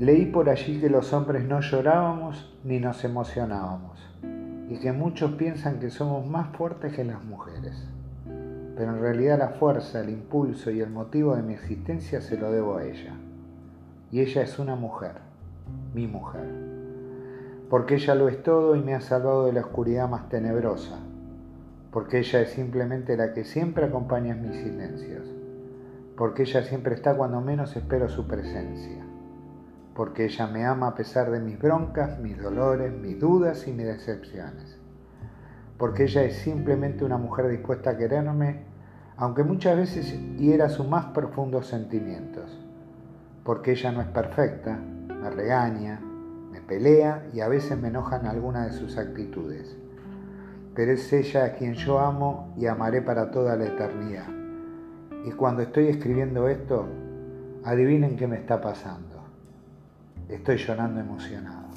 Leí por allí que los hombres no llorábamos ni nos emocionábamos y que muchos piensan que somos más fuertes que las mujeres. Pero en realidad la fuerza, el impulso y el motivo de mi existencia se lo debo a ella. Y ella es una mujer, mi mujer. Porque ella lo es todo y me ha salvado de la oscuridad más tenebrosa. Porque ella es simplemente la que siempre acompaña mis silencios. Porque ella siempre está cuando menos espero su presencia porque ella me ama a pesar de mis broncas, mis dolores, mis dudas y mis decepciones. Porque ella es simplemente una mujer dispuesta a quererme, aunque muchas veces hiera sus más profundos sentimientos. Porque ella no es perfecta, me regaña, me pelea y a veces me enojan algunas de sus actitudes. Pero es ella a quien yo amo y amaré para toda la eternidad. Y cuando estoy escribiendo esto, adivinen qué me está pasando. Estoy llorando emocionado.